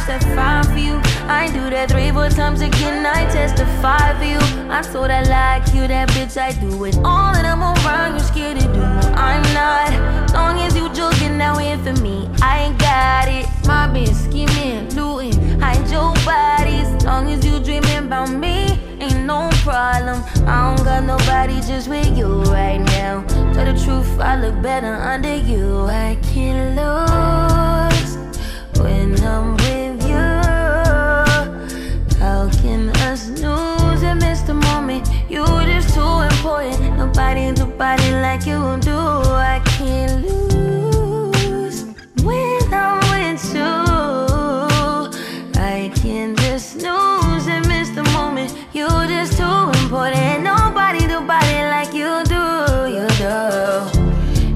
Point 2. I touch that fire for you. I do that three, four times again. I testify for you. I told I like you, that bitch. I do it all that I'm around. You're scared to do. I'm not. Long as you joking, now in for me. I ain't got it. My bitch scheming, looting, hide your bodies. Long as you dreaming about me, ain't no problem. I don't got nobody just with you right now. Tell the truth, I look better under you. I can't lose when I'm lose and miss the moment? You just too important. Nobody do body like you do. I can't lose when I'm with you. I can just snooze and miss the moment. You just too important. Nobody do body like you do. You do.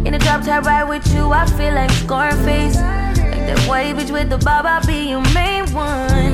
In the drop top ride with you, I feel like Scarface. Like that white bitch with the bob, I'll be your main one.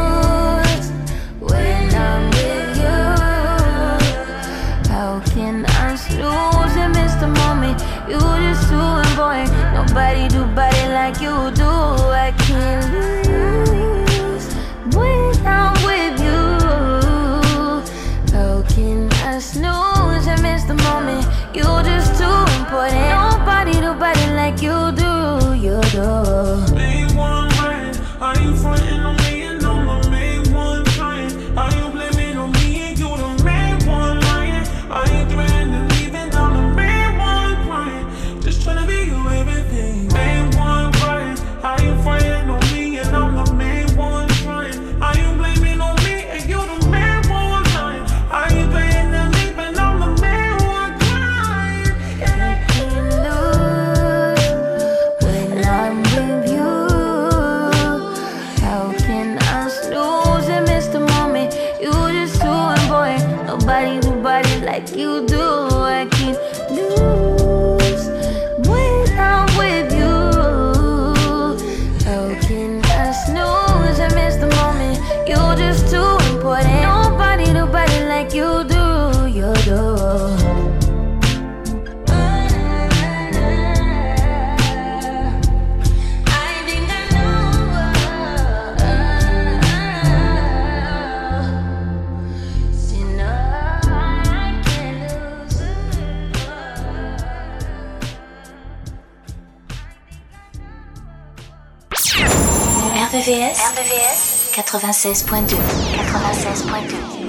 like you do. 96.2. 96.2.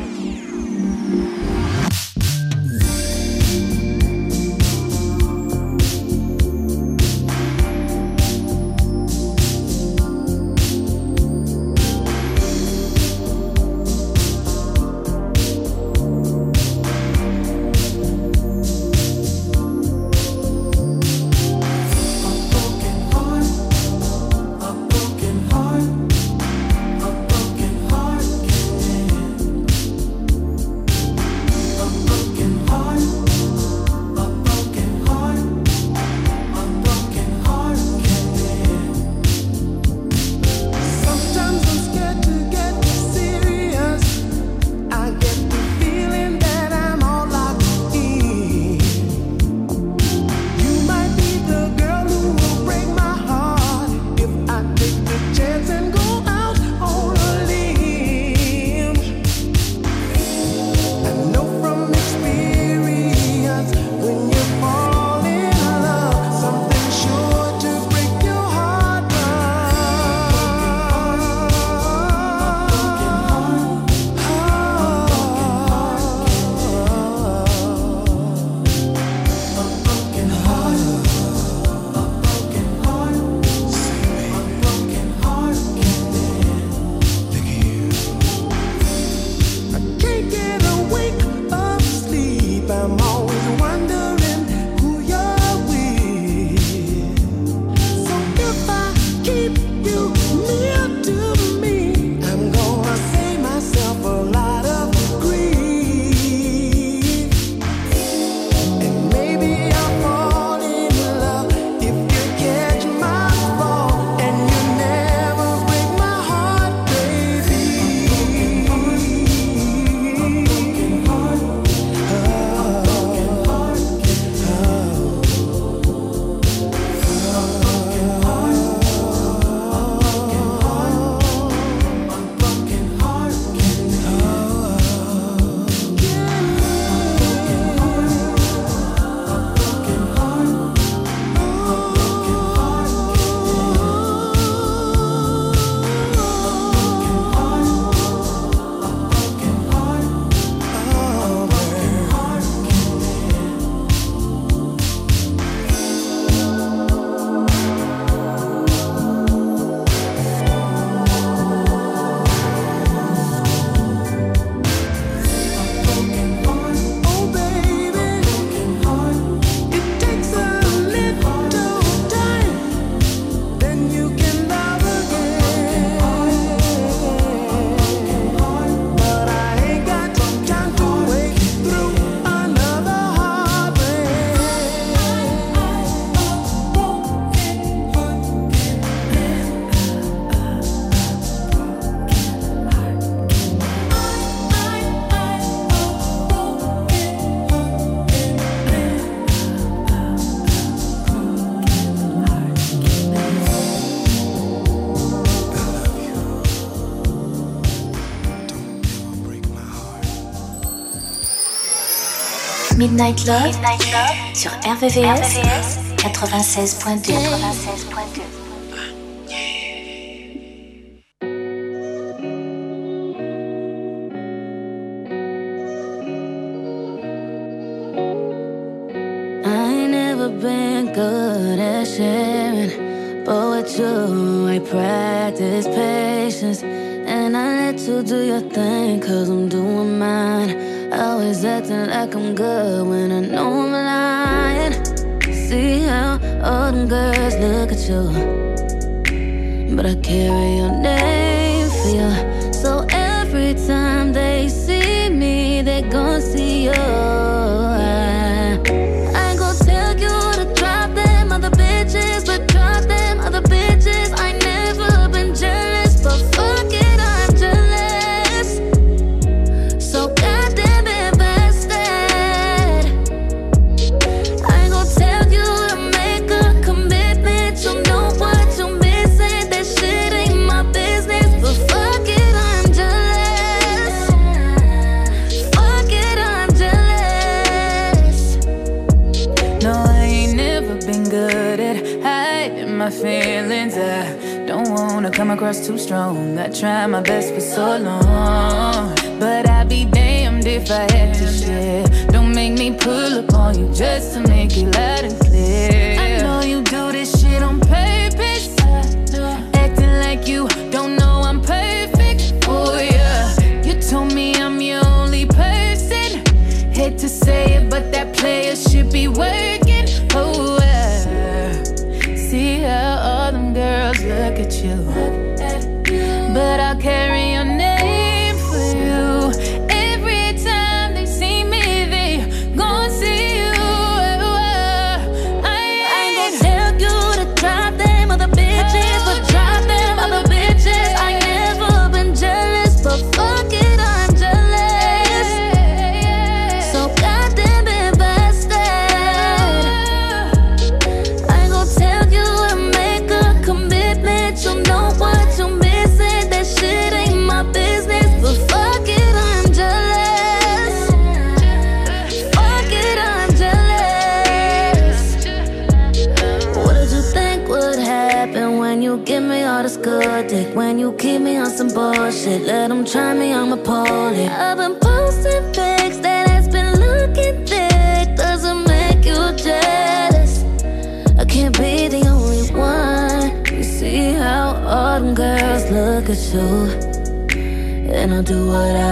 Midnight Love, Midnight Love sur RVVS, RVVS 96.2. 96.2. Been good at but you, I practice patience and I let you do your thing, cause I'm doing mine. Always acting like I'm good when I know I'm lying. See how all them girls look at you. But I carry your name for you. So every time they see me, they gon' see you. across too strong. I tried my best for so long. But I'd be damned if I had to share. Don't make me pull up on you just to make it loud and clear. gonna do what I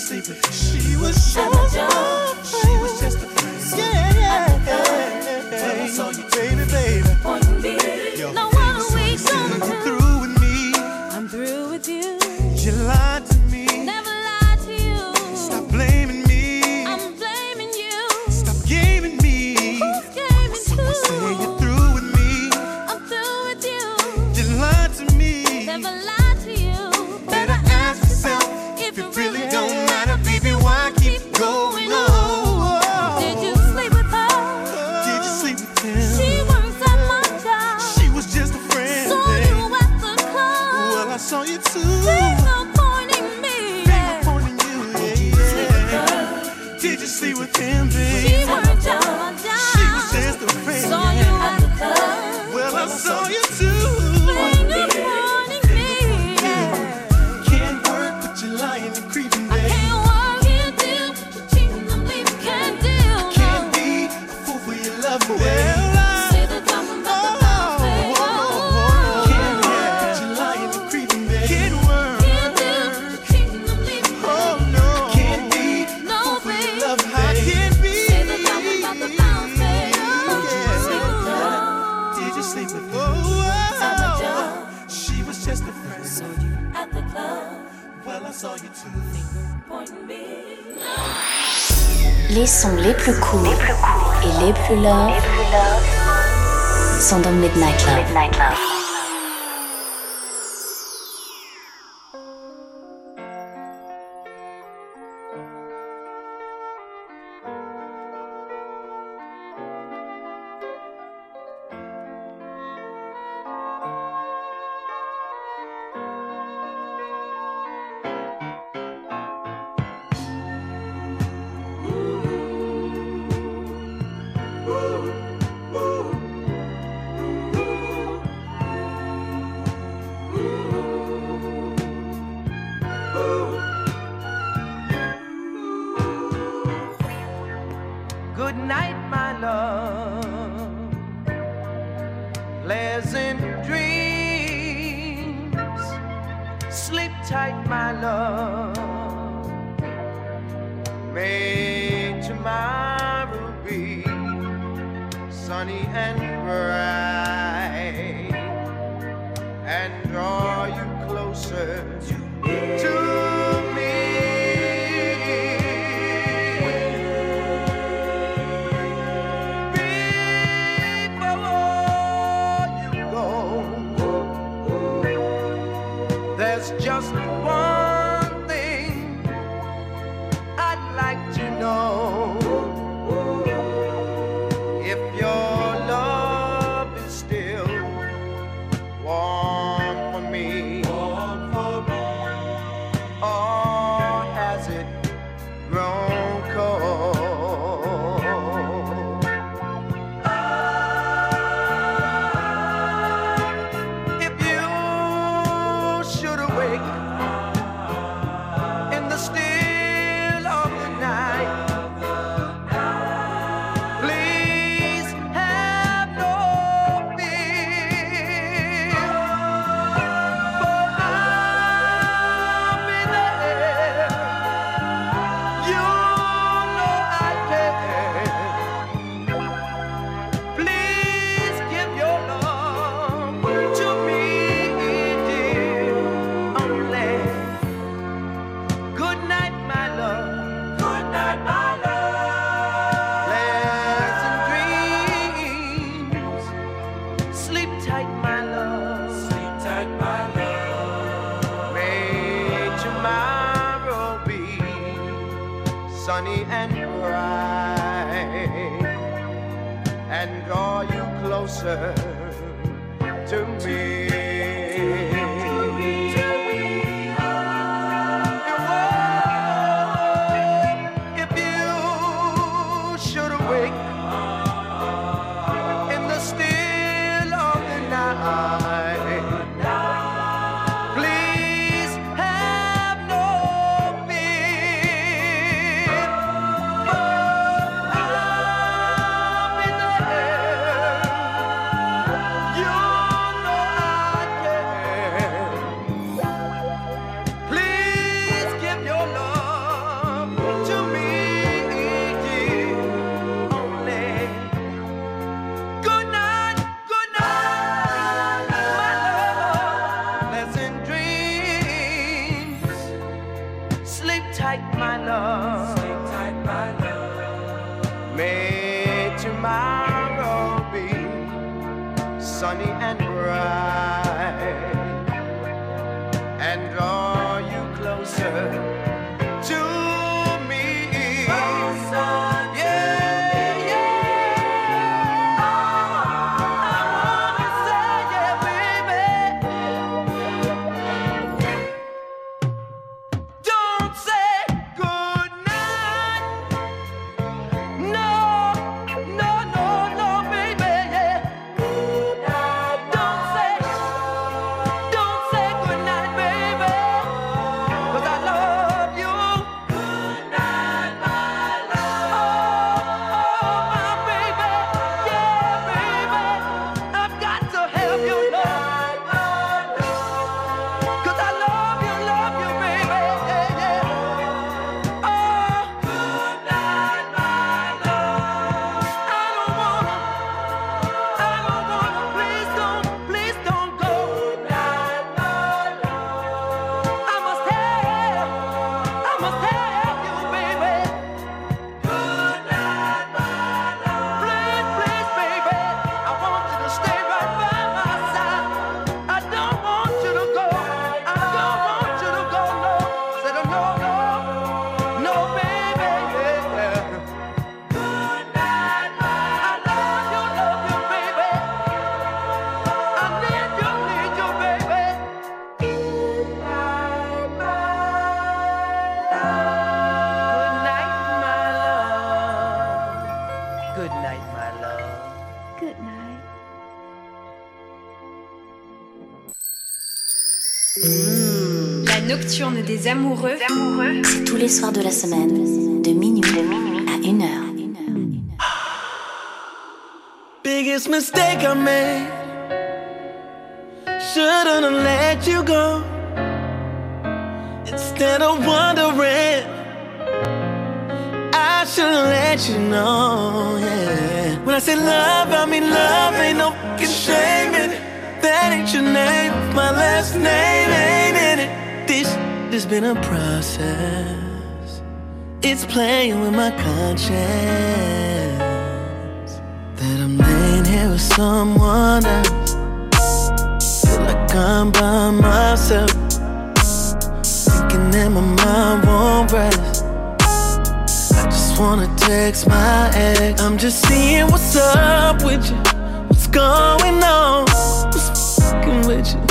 sleeping. She was, just a friend. She was just a friend. Yeah. Sound on Midnight Love. Midnight Love. Nocturne des amoureux. amoureux. C'est tous les soirs de la semaine, de minuit, à 1 heure. Biggest mistake I made. Shouldn't have let you go. Instead of wondering, I should have let you know. Yeah. When I say love, I mean love. Ain't no fucking shame in it. That ain't your name. My last name ain't in it? Has been a process. It's playing with my conscience that I'm laying here with someone else. Feel like I'm by myself, thinking that my mind won't rest. I just wanna text my ex. I'm just seeing what's up with you, what's going on, what's fucking with you,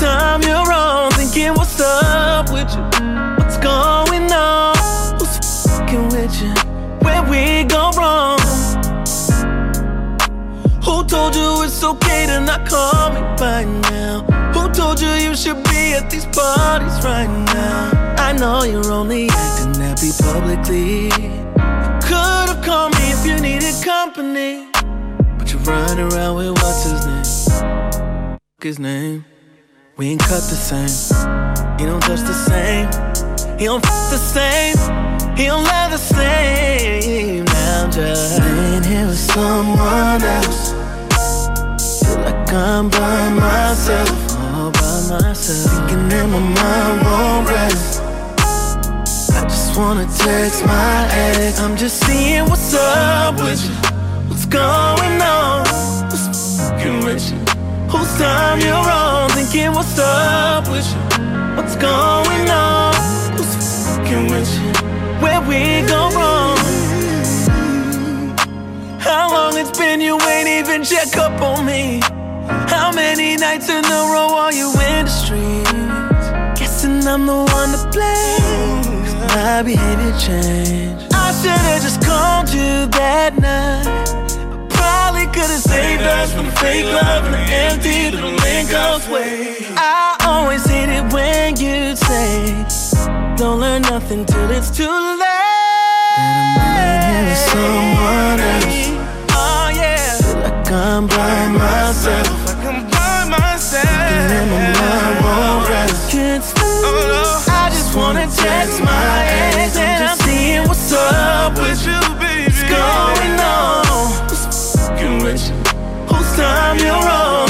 time you're on, thinking what's up with you, what's going on, who's fucking with you, where we go wrong. Who told you it's okay to not call me by now? Who told you you should be at these parties right now? I know you're only acting happy publicly. Could've called me if you needed company. But you're running around with what's his name? His name. We ain't cut the same. He don't touch the same. He don't f the same. He don't love the same. Now I'm just laying here with someone else. Feel like I'm by myself, all by myself. Thinking that my mind won't rest. I just wanna text my ex. I'm just seeing what's up with you. What's going on? Whose time you're on Thinking what's up with you. What's going on? Who's fucking with you? Where we go wrong? How long it's been you ain't even check up on me. How many nights in a row are you in the streets? Guessing I'm the one to blame. My behavior changed. I should've just called you that night could've saved us from fake love and the empty little Lincoln's way. I always hate it when you say, Don't learn nothing till it's too late. That I'm someone else. Oh, yeah. Feel like I'm by myself. Like I'm by myself. And my mind won't rest. Can't sleep. Oh, no. I just wanna text my ex and I'm seeing what's up with you. time you're wrong.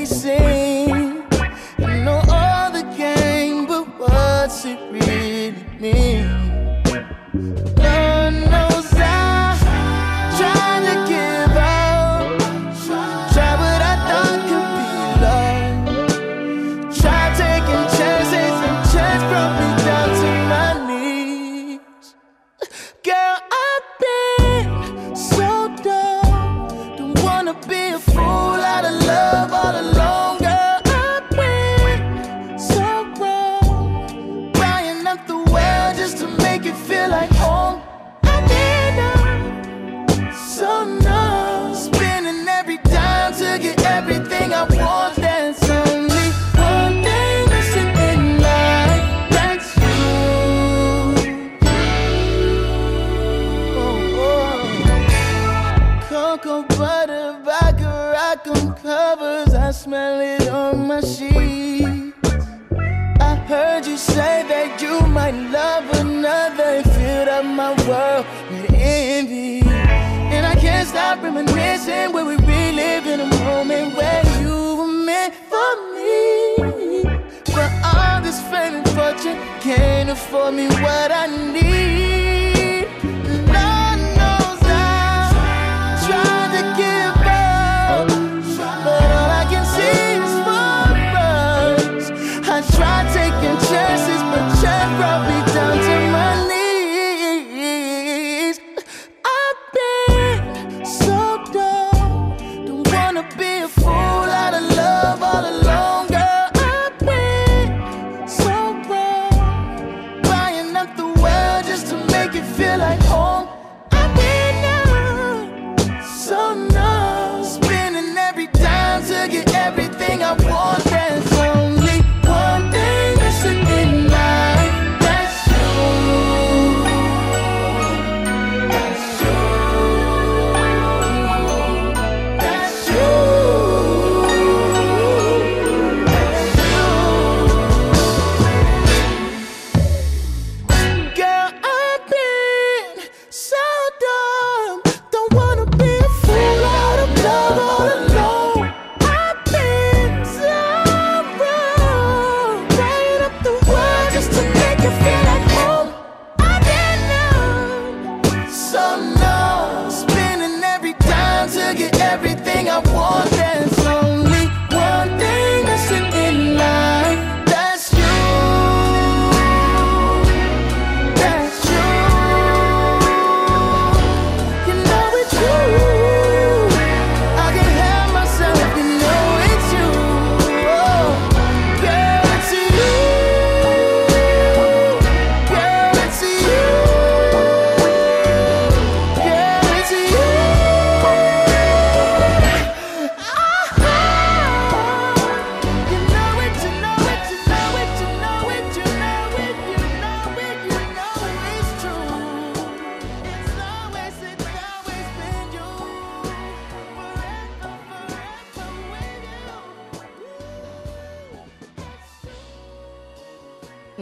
I You know all the game, but what's it really mean?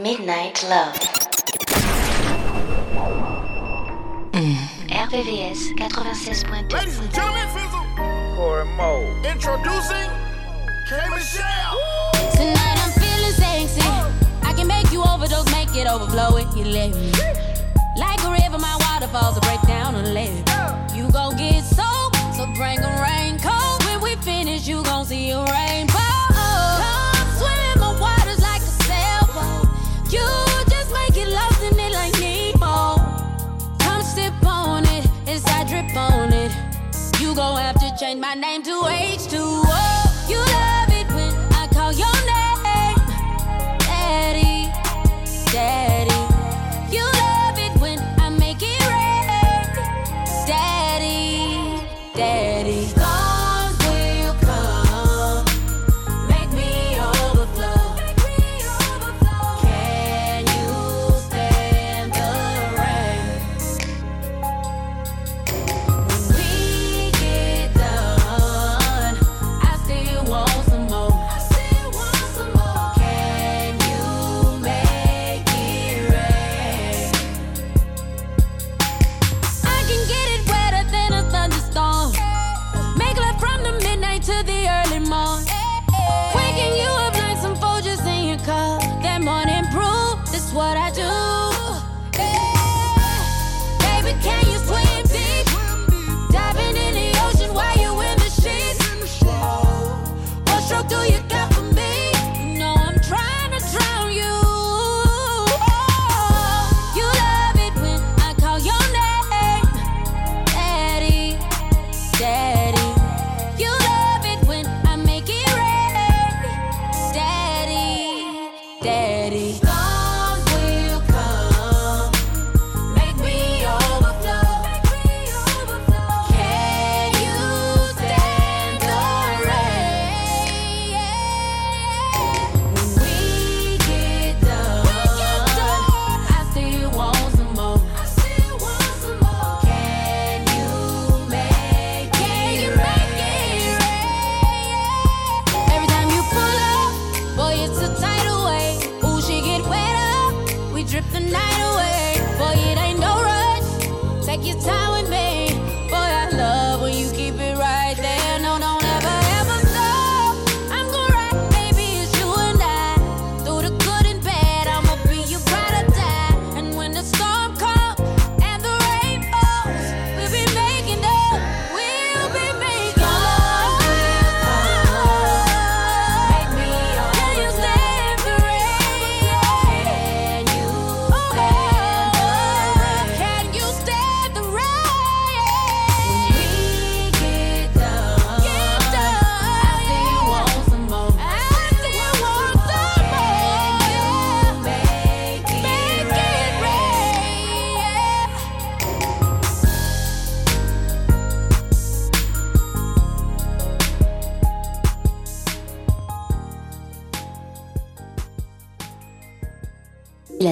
Midnight Love. Mm. RVVS 96.2. Ladies Mo. Introducing K Michelle. Tonight I'm feeling sexy. I can make you overdose, make it overflow if you let me. Like a river, my waterfalls will break down and let you go get soaked. So bring a raincoat. When we finish, you gon' see a rainbow. age to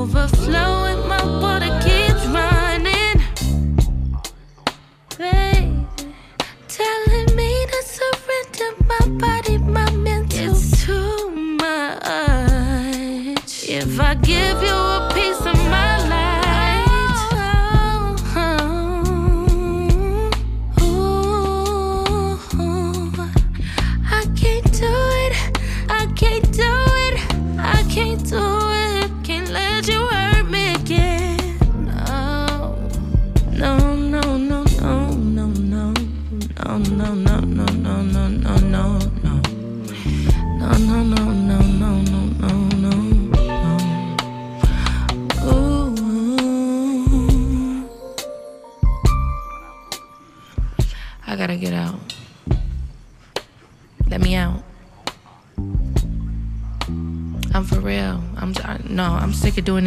overflowing.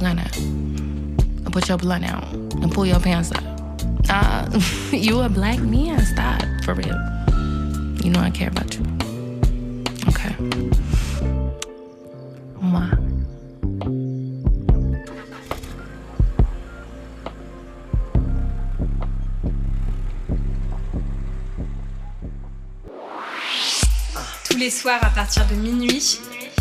gonna put your blunt out and pull your pants up. You a black man. Stop, for real. You know I care about Tous les soirs à partir de minuit,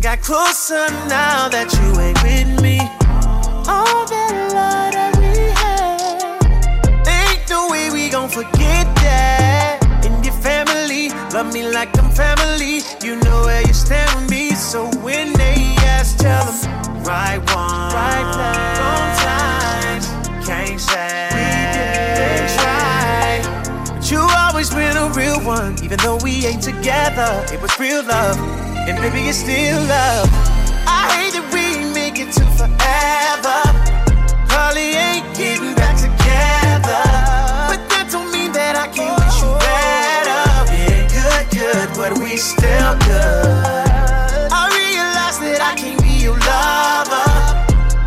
Got closer now that you ain't with me. All that love that we had, ain't no way we gon' forget that. And your family, love me like I'm family. You know where you stand with me, so when they ask, tell them right one, right place, wrong times. Can't say we didn't try. But you always been a real one, even though we ain't together. It was real love, and baby, it's still love. I hate that we make it to forever. Probably ain't getting back together. But that don't mean that I can't wish you better. Ain't good, good, but we still good. I realize that I can't be your lover.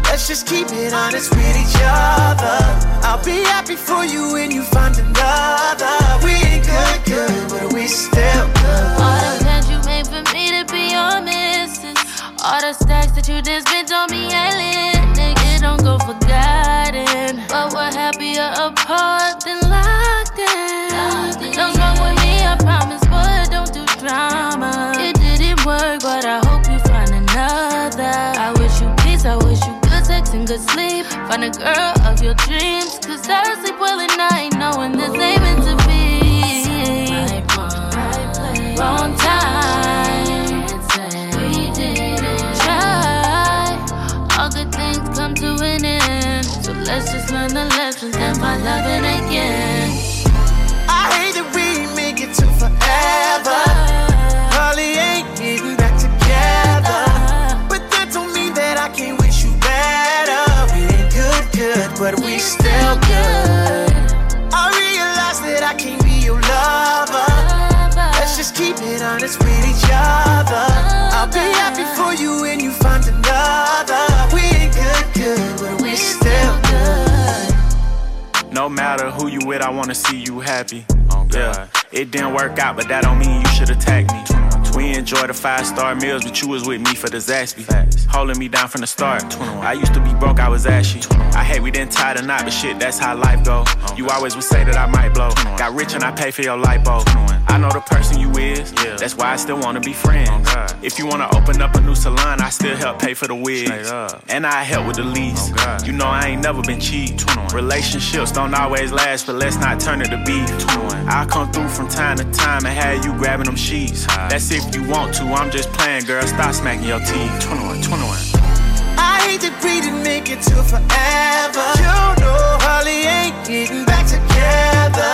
Let's just keep it honest with each other. I'll be happy for you when you find another. We ain't good, good, but we still good. All the stacks that you just spent on me ain't lit. Nigga, don't go forgotten. But we're happier apart than locked in. Don't wrong with me, I promise, but don't do drama. It didn't work, but I hope you find another. I wish you peace, I wish you good sex and good sleep. Find a girl of your dreams, cause I sleep well at night, knowing this ain't loving again. I hate that we make it to forever. Probably ain't getting back together. But that don't mean that I can't wish you better. We ain't good, good, but we still good. I realize that I can't be your lover. Let's just keep it honest with each other. I'll be happy for you when you find another. No matter who you with, I wanna see you happy. Oh, yeah, it didn't work out, but that don't mean you should attack me. We enjoy the five star meals, but you was with me for the Zaxby. Holding me down from the start. I used to be broke, I was ashy. I hate we didn't tie the knot, but shit, that's how life go. You always would say that I might blow. Got rich and I pay for your lipo. I know the person you is, yeah. that's why I still wanna be friends. If you wanna open up a new salon, I still help pay for the wigs. And I help with the lease. You know I ain't never been cheap. Relationships don't always last, but let's not turn it to beef. I'll come through from time to time and have you grabbing them sheets. That's if you want to, I'm just playing, girl. Stop smacking your teeth. 21, 21. I hate that we didn't make it to forever. You know, probably ain't getting back together.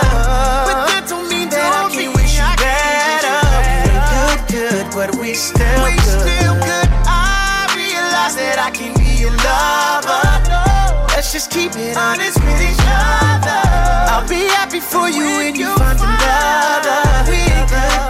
But that don't mean that I can't wish you better. We ain't good, good, but we still we good. still good. I realize that I can be your lover. Oh, Let's just keep it honest with each other. I'll be happy for you when you find another. We ain't good,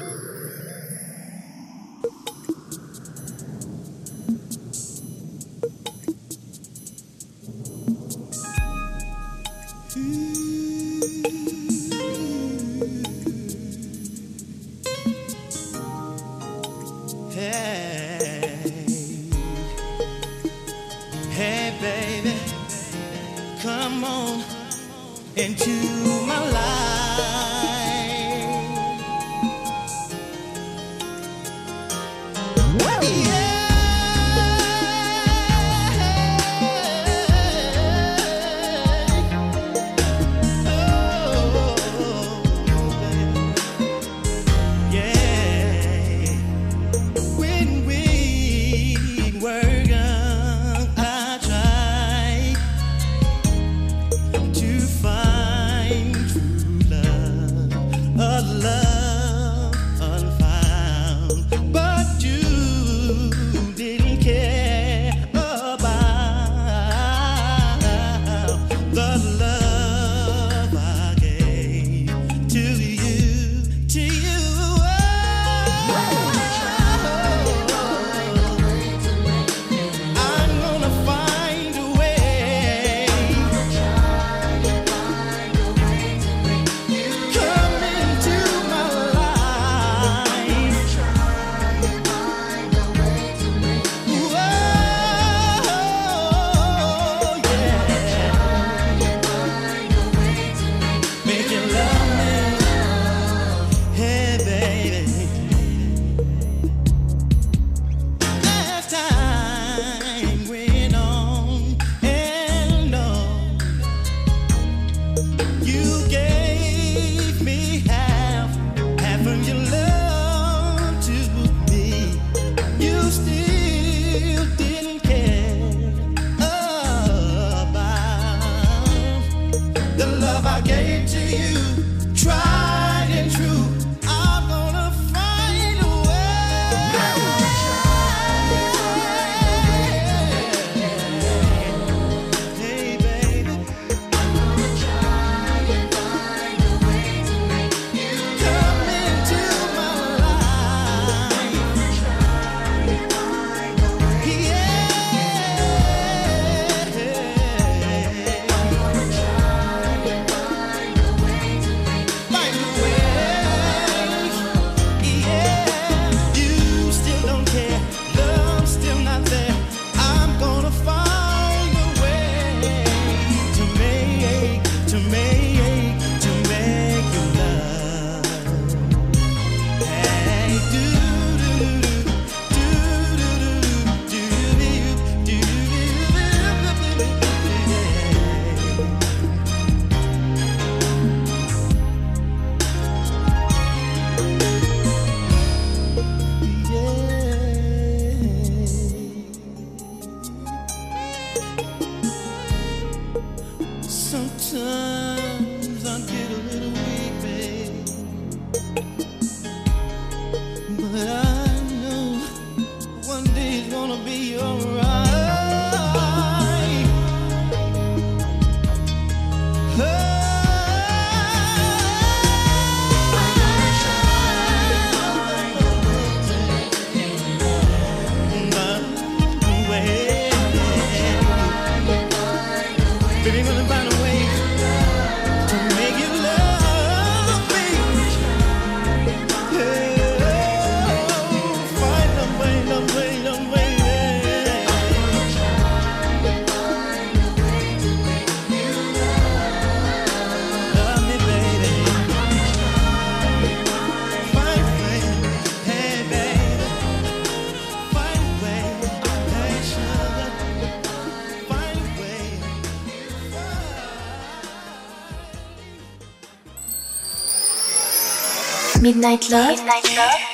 Midnight Love,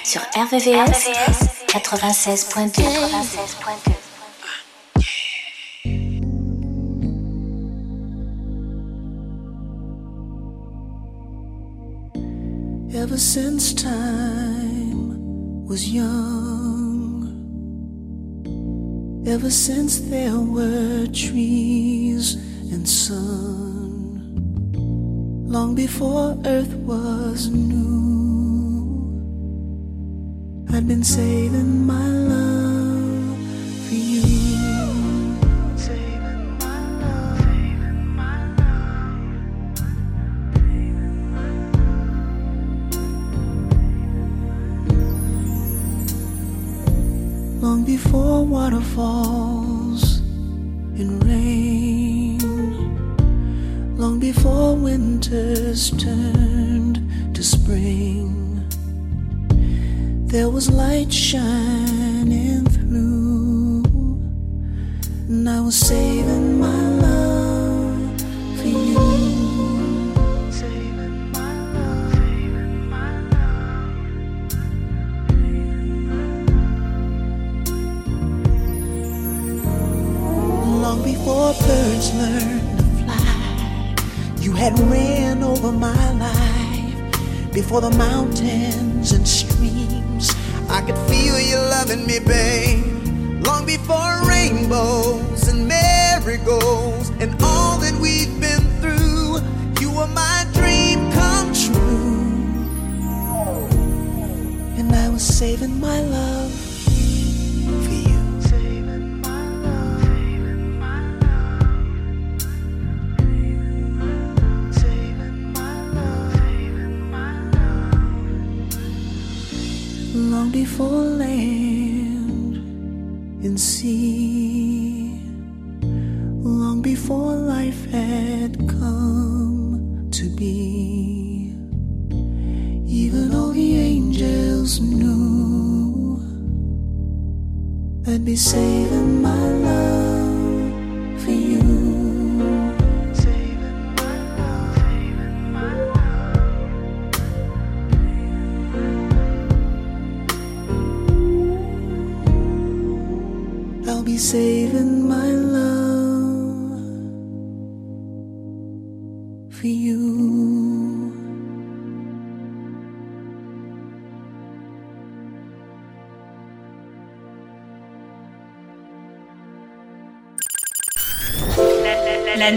sur RVVS, 96.2. 96.2. Ever since time was young, ever since there were trees and sun, long before earth was new, I'd been saving my love for you. Saving my love, saving my long before waterfalls and rain, long before winters turned to spring. There was light shining through, and I was saving my love for you. Saving my love, saving my long before birds learned to fly. You had ran over my life before the mountains and streams. I could feel you loving me, babe. Long before rainbows and marigolds and all that we've been through, you were my dream come true. And I was saving my love Before land and sea, long before life had come to be. Even all the angels knew I'd be saving my love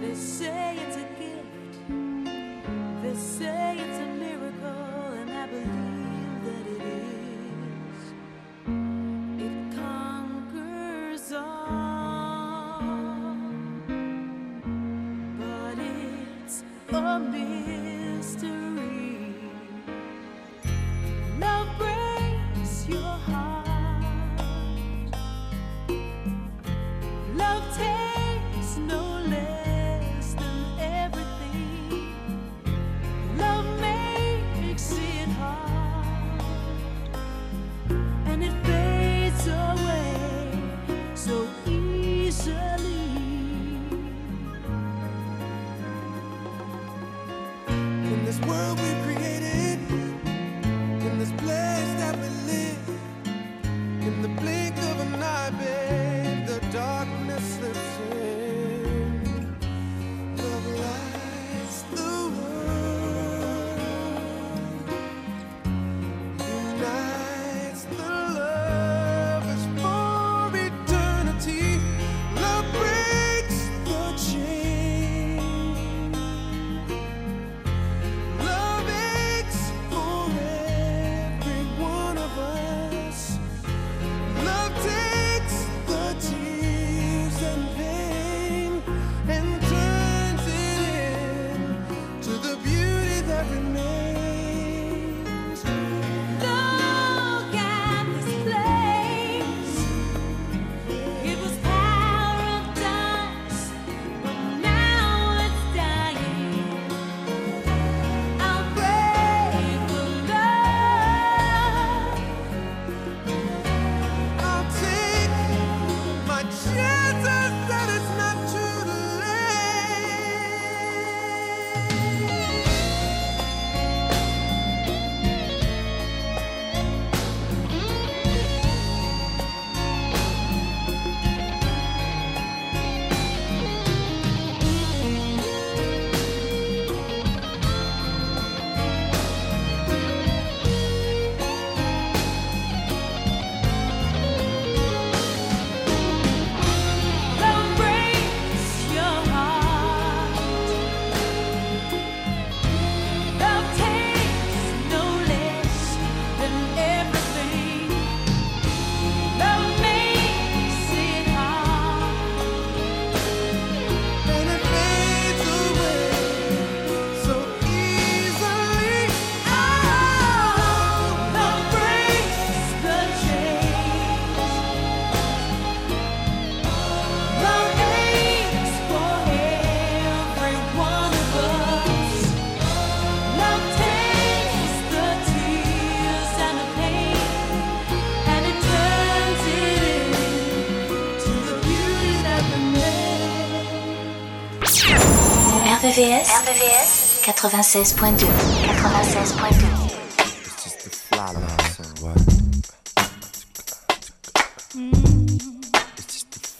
They say it's a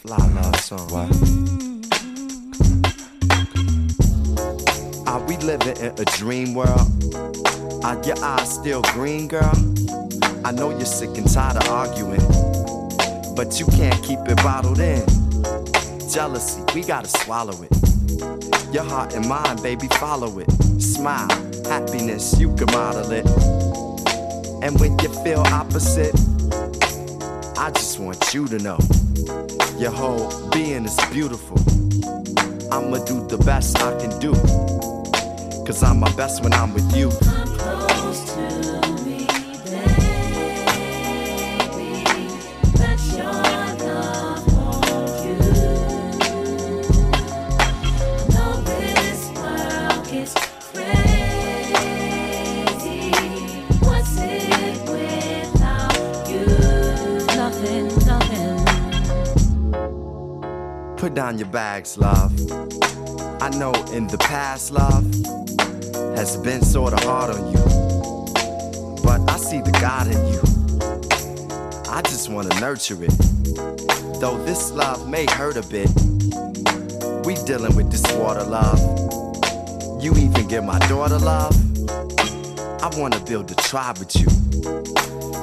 fly love song. What? Are we living in a dream world? Are your eyes still green, girl? I know you're sick and tired of arguing, but you can't keep it bottled in. Jealousy, we gotta swallow it. Your heart and mind, baby, follow it. Smile, happiness, you can model it. And when you feel opposite, I just want you to know your whole being is beautiful. I'ma do the best I can do. Cause I'm my best when I'm with you. Down your bags, love. I know in the past, love has been sorta hard on you. But I see the God in you. I just wanna nurture it. Though this love may hurt a bit, we dealing with this water love. You even give my daughter love. I wanna build a tribe with you.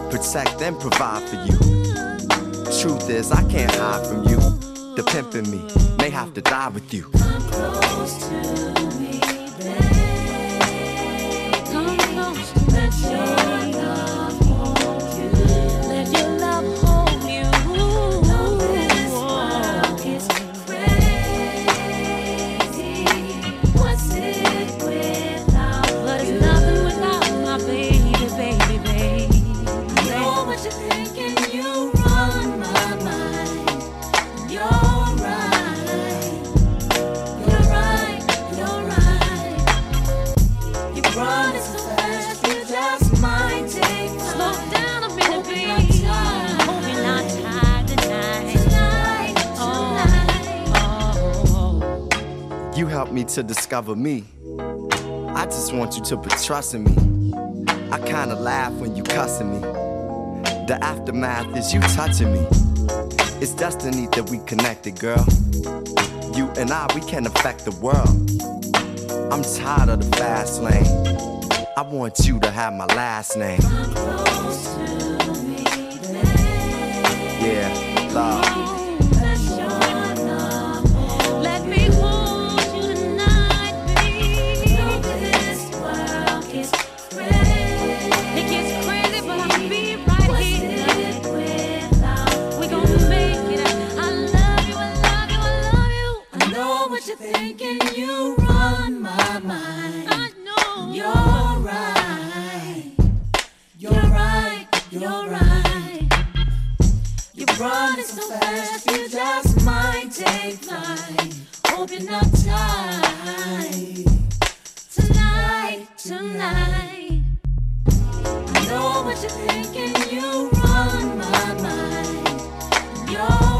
Protect and provide for you. Truth is, I can't hide from you. The pimp in me may have to die with you. Tonight. You helped me to discover me. I just want you to put trust in me. I kinda laugh when you cussing me. The aftermath is you touching me. It's destiny that we connected, girl. You and I, we can affect the world. I'm tired of the fast lane. I want you to have my last name. Yeah, love. Thinking. You run my mind. I know you're right. You're right. You're right. You're running so fast, you just might take flight. Hope you're not tired. Tonight, tonight. I know what you're thinking, you run my mind. You're